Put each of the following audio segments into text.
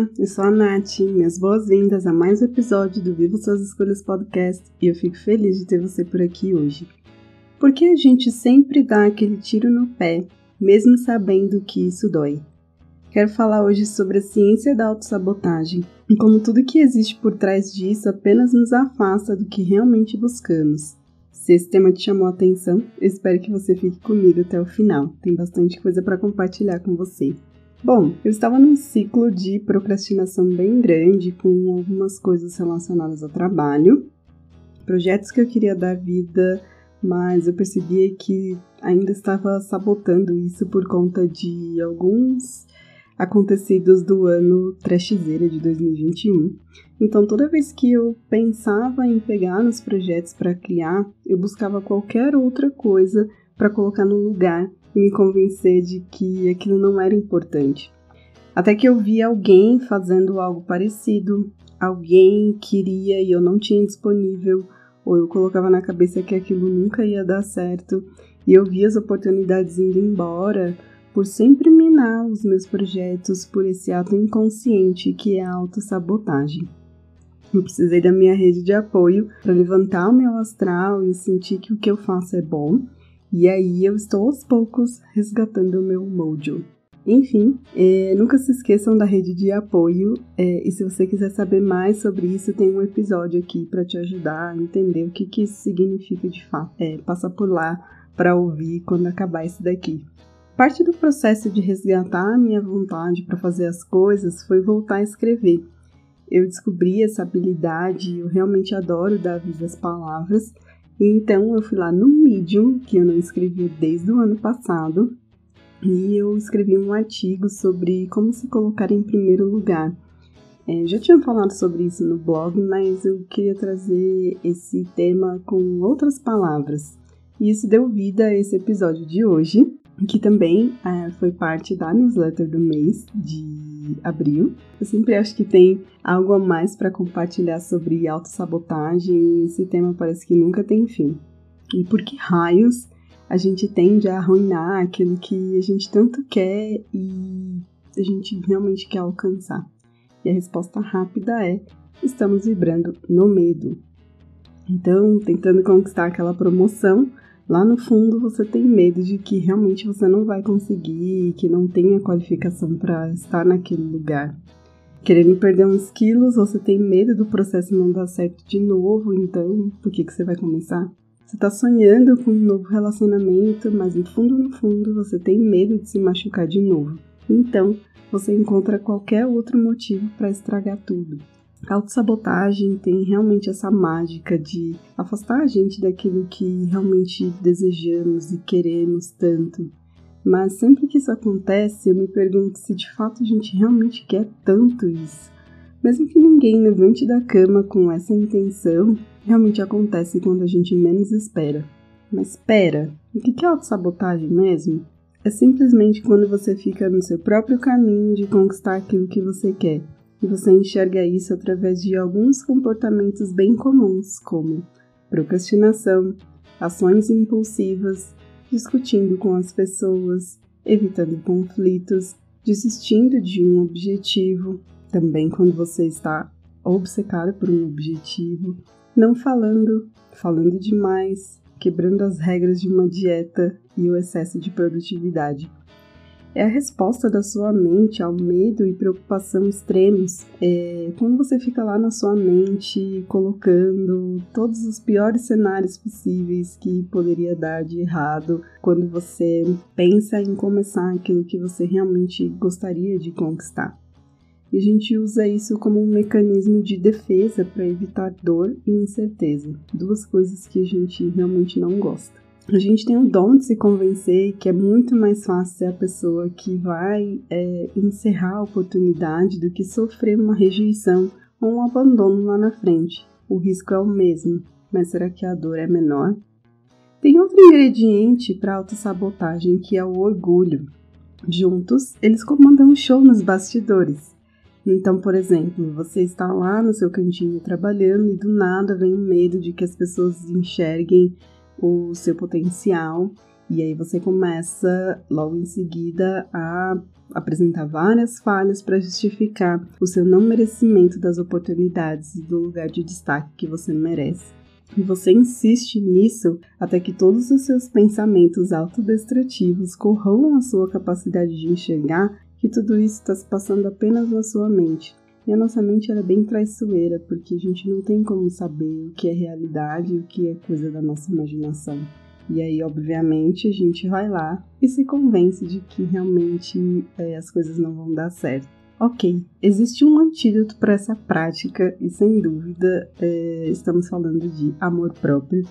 Olá, eu sou a Nath, minhas boas-vindas a mais um episódio do Viva Suas Escolhas Podcast e eu fico feliz de ter você por aqui hoje. Porque a gente sempre dá aquele tiro no pé, mesmo sabendo que isso dói. Quero falar hoje sobre a ciência da autossabotagem e como tudo que existe por trás disso apenas nos afasta do que realmente buscamos. Se esse tema te chamou a atenção, espero que você fique comigo até o final. Tem bastante coisa para compartilhar com você. Bom, eu estava num ciclo de procrastinação bem grande, com algumas coisas relacionadas ao trabalho, projetos que eu queria dar vida, mas eu percebia que ainda estava sabotando isso por conta de alguns acontecidos do ano trashzeira de 2021. Então, toda vez que eu pensava em pegar nos projetos para criar, eu buscava qualquer outra coisa para colocar no lugar e me convencer de que aquilo não era importante. Até que eu vi alguém fazendo algo parecido, alguém queria e eu não tinha disponível, ou eu colocava na cabeça que aquilo nunca ia dar certo, e eu vi as oportunidades indo embora por sempre minar os meus projetos por esse ato inconsciente que é a autossabotagem. Eu precisei da minha rede de apoio para levantar o meu astral e sentir que o que eu faço é bom e aí eu estou aos poucos resgatando o meu mojo. Enfim, é, nunca se esqueçam da rede de apoio é, e se você quiser saber mais sobre isso, tem um episódio aqui para te ajudar a entender o que, que isso significa de fato. É, passa por lá para ouvir quando acabar esse daqui. Parte do processo de resgatar a minha vontade para fazer as coisas foi voltar a escrever. Eu descobri essa habilidade, eu realmente adoro dar vida às palavras então eu fui lá no Medium, que eu não escrevi desde o ano passado, e eu escrevi um artigo sobre como se colocar em primeiro lugar. É, já tinha falado sobre isso no blog, mas eu queria trazer esse tema com outras palavras. E isso deu vida a esse episódio de hoje, que também é, foi parte da newsletter do mês de abril. Eu sempre acho que tem algo a mais para compartilhar sobre autossabotagem e esse tema parece que nunca tem fim. E por que raios a gente tende a arruinar aquilo que a gente tanto quer e a gente realmente quer alcançar? E a resposta rápida é: estamos vibrando no medo. Então, tentando conquistar aquela promoção, lá no fundo você tem medo de que realmente você não vai conseguir, que não tenha qualificação para estar naquele lugar. Querendo perder uns quilos, você tem medo do processo não dar certo de novo, então por que, que você vai começar? Você está sonhando com um novo relacionamento, mas no fundo, no fundo, você tem medo de se machucar de novo. Então, você encontra qualquer outro motivo para estragar tudo. Autossabotagem tem realmente essa mágica de afastar a gente daquilo que realmente desejamos e queremos tanto. Mas sempre que isso acontece, eu me pergunto se de fato a gente realmente quer tanto isso. Mesmo que ninguém levante da cama com essa intenção, realmente acontece quando a gente menos espera. Mas espera, o que é autossabotagem mesmo? É simplesmente quando você fica no seu próprio caminho de conquistar aquilo que você quer e você enxerga isso através de alguns comportamentos bem comuns, como procrastinação, ações impulsivas, discutindo com as pessoas, evitando conflitos, desistindo de um objetivo, também quando você está obcecado por um objetivo, não falando, falando demais, quebrando as regras de uma dieta e o excesso de produtividade é a resposta da sua mente ao medo e preocupação extremos. É, quando você fica lá na sua mente colocando todos os piores cenários possíveis que poderia dar de errado, quando você pensa em começar aquilo que você realmente gostaria de conquistar. E a gente usa isso como um mecanismo de defesa para evitar dor e incerteza, duas coisas que a gente realmente não gosta. A gente tem o dom de se convencer que é muito mais fácil ser a pessoa que vai é, encerrar a oportunidade do que sofrer uma rejeição ou um abandono lá na frente. O risco é o mesmo, mas será que a dor é menor? Tem outro ingrediente para autossabotagem que é o orgulho. Juntos, eles comandam um show nos bastidores. Então, por exemplo, você está lá no seu cantinho trabalhando e do nada vem o medo de que as pessoas enxerguem o seu potencial e aí você começa logo em seguida a apresentar várias falhas para justificar o seu não merecimento das oportunidades e do lugar de destaque que você merece. E você insiste nisso até que todos os seus pensamentos autodestrutivos corroam a sua capacidade de enxergar que tudo isso está se passando apenas na sua mente. E a nossa mente é bem traiçoeira, porque a gente não tem como saber o que é realidade e o que é coisa da nossa imaginação. E aí, obviamente, a gente vai lá e se convence de que realmente é, as coisas não vão dar certo. Ok, existe um antídoto para essa prática e sem dúvida é, estamos falando de amor próprio,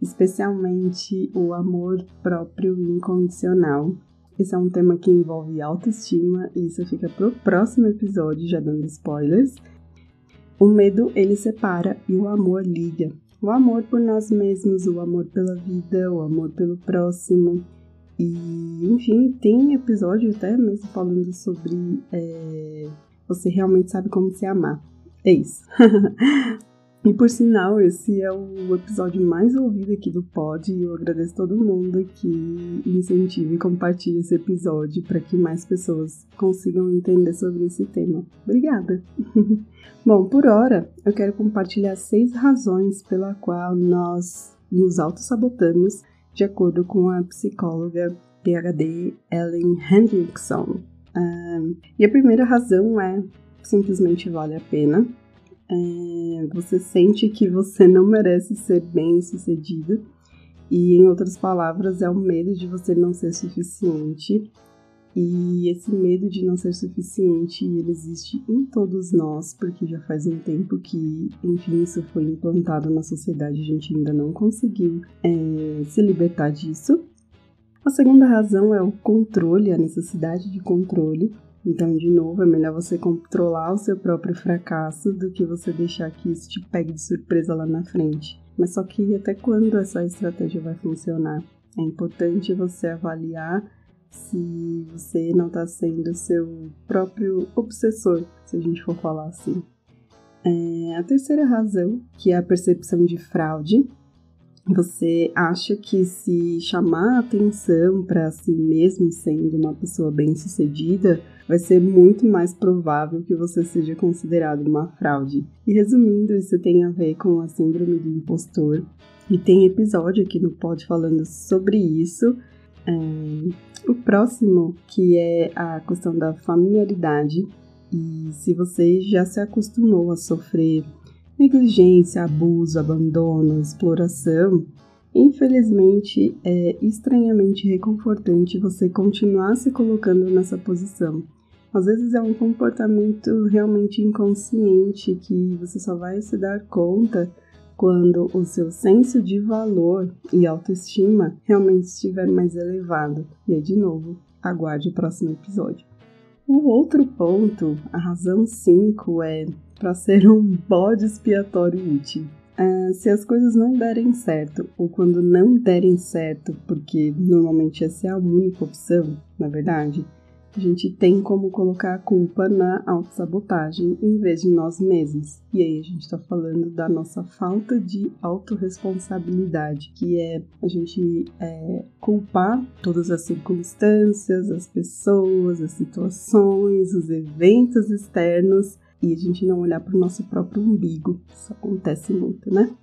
especialmente o amor próprio incondicional. Esse é um tema que envolve autoestima e isso fica pro próximo episódio, já dando spoilers. O medo ele separa e o amor liga. O amor por nós mesmos, o amor pela vida, o amor pelo próximo, e, enfim, tem episódio até mesmo falando sobre é, você realmente sabe como se amar. É isso. e por sinal, esse é o episódio mais ouvido aqui do pod e eu agradeço todo mundo que incentive e compartilhe esse episódio para que mais pessoas consigam entender sobre esse tema. Obrigada! Bom, por hora, eu quero compartilhar seis razões pela qual nós nos auto-sabotamos de acordo com a psicóloga PhD Ellen Hendrickson. Um, e a primeira razão é simplesmente vale a pena. É, você sente que você não merece ser bem sucedido, e em outras palavras, é o medo de você não ser suficiente e esse medo de não ser suficiente, ele existe em todos nós, porque já faz um tempo que, enfim, isso foi implantado na sociedade, a gente ainda não conseguiu é, se libertar disso. A segunda razão é o controle, a necessidade de controle. Então, de novo, é melhor você controlar o seu próprio fracasso do que você deixar que isso te pegue de surpresa lá na frente. Mas só que até quando essa estratégia vai funcionar? É importante você avaliar se você não está sendo seu próprio obsessor, se a gente for falar assim. É, a terceira razão, que é a percepção de fraude, você acha que se chamar atenção para si mesmo sendo uma pessoa bem-sucedida, vai ser muito mais provável que você seja considerado uma fraude. E resumindo, isso tem a ver com a síndrome do impostor. E tem episódio aqui no Pod falando sobre isso. É, o próximo, que é a questão da familiaridade, e se você já se acostumou a sofrer negligência, abuso, abandono, exploração, infelizmente é estranhamente reconfortante você continuar se colocando nessa posição. Às vezes é um comportamento realmente inconsciente que você só vai se dar conta quando o seu senso de valor e autoestima realmente estiver mais elevado. E aí, de novo, aguarde o próximo episódio. O outro ponto, a razão 5, é para ser um bode expiatório útil. Uh, se as coisas não derem certo, ou quando não derem certo, porque normalmente essa é a única opção, na verdade, a gente tem como colocar a culpa na autossabotagem em vez de nós mesmos. E aí a gente está falando da nossa falta de autorresponsabilidade, que é a gente é, culpar todas as circunstâncias, as pessoas, as situações, os eventos externos e a gente não olhar para o nosso próprio umbigo. Isso acontece muito, né?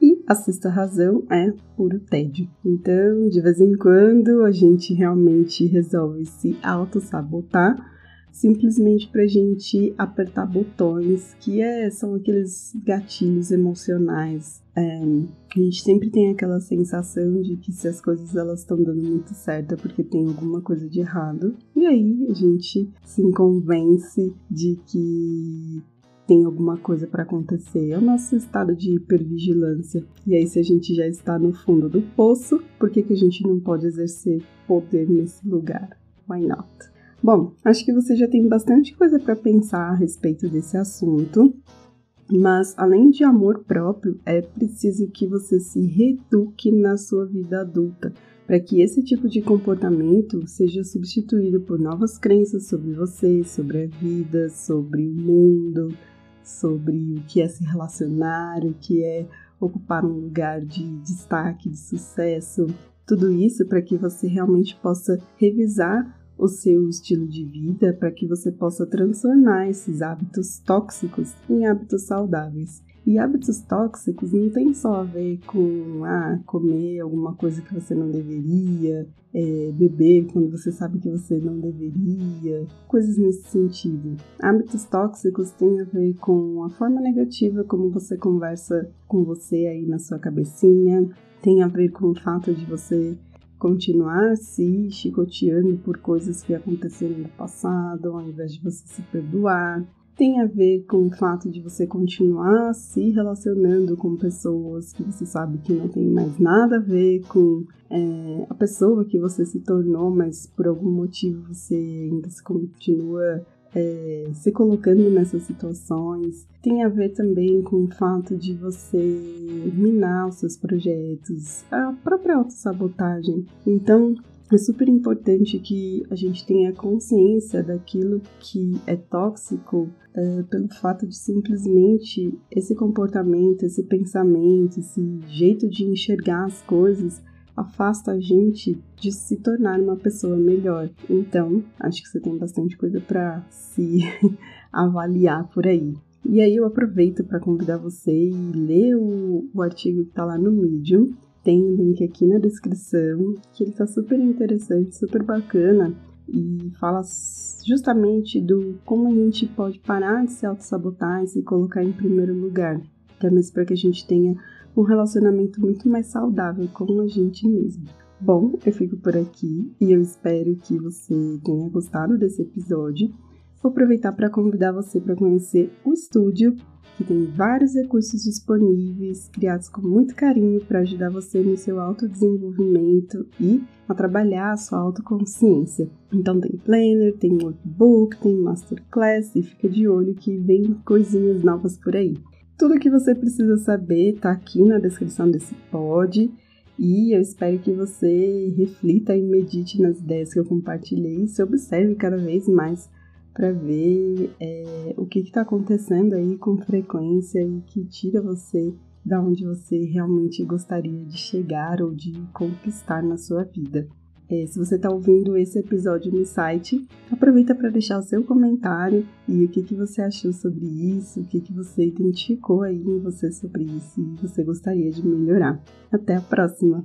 E a sexta razão é puro tédio. Então, de vez em quando, a gente realmente resolve se auto-sabotar simplesmente para gente apertar botões, que é, são aqueles gatilhos emocionais. É, a gente sempre tem aquela sensação de que se as coisas elas estão dando muito certo é porque tem alguma coisa de errado. E aí a gente se convence de que tem alguma coisa para acontecer. É o nosso estado de hipervigilância. E aí, se a gente já está no fundo do poço, por que, que a gente não pode exercer poder nesse lugar? Why not? Bom, acho que você já tem bastante coisa para pensar a respeito desse assunto. Mas além de amor próprio, é preciso que você se reeduque na sua vida adulta, para que esse tipo de comportamento seja substituído por novas crenças sobre você, sobre a vida, sobre o mundo, sobre o que é se relacionar, o que é ocupar um lugar de destaque, de sucesso. Tudo isso para que você realmente possa revisar o seu estilo de vida para que você possa transformar esses hábitos tóxicos em hábitos saudáveis. E hábitos tóxicos não tem só a ver com ah, comer alguma coisa que você não deveria, é, beber quando você sabe que você não deveria, coisas nesse sentido. Hábitos tóxicos têm a ver com a forma negativa como você conversa com você aí na sua cabecinha, tem a ver com o fato de você continuar se chicoteando por coisas que aconteceram no passado, ao invés de você se perdoar. Tem a ver com o fato de você continuar se relacionando com pessoas que você sabe que não tem mais nada a ver com é, a pessoa que você se tornou, mas por algum motivo você ainda se continua é, se colocando nessas situações. Tem a ver também com o fato de você minar os seus projetos, a própria autossabotagem. Então, é super importante que a gente tenha consciência daquilo que é tóxico é, pelo fato de simplesmente esse comportamento, esse pensamento, esse jeito de enxergar as coisas afasta a gente de se tornar uma pessoa melhor. Então, acho que você tem bastante coisa para se avaliar por aí. E aí eu aproveito para convidar você e ler o, o artigo que está lá no Medium. Tem o link aqui na descrição, que ele está super interessante, super bacana e fala justamente do como a gente pode parar de se auto-sabotar e se colocar em primeiro lugar. Que é mesmo para que a gente tenha um relacionamento muito mais saudável com a gente mesmo. Bom, eu fico por aqui e eu espero que você tenha gostado desse episódio. Vou aproveitar para convidar você para conhecer o estúdio, que tem vários recursos disponíveis, criados com muito carinho para ajudar você no seu autodesenvolvimento e a trabalhar a sua autoconsciência. Então tem planner, tem workbook, tem masterclass e fica de olho que vem coisinhas novas por aí. Tudo o que você precisa saber está aqui na descrição desse pod e eu espero que você reflita e medite nas ideias que eu compartilhei e se observe cada vez mais para ver é, o que está acontecendo aí com frequência e que tira você da onde você realmente gostaria de chegar ou de conquistar na sua vida. É, se você está ouvindo esse episódio no site, aproveita para deixar o seu comentário e o que, que você achou sobre isso, o que, que você identificou aí em você sobre isso e você gostaria de melhorar. Até a próxima!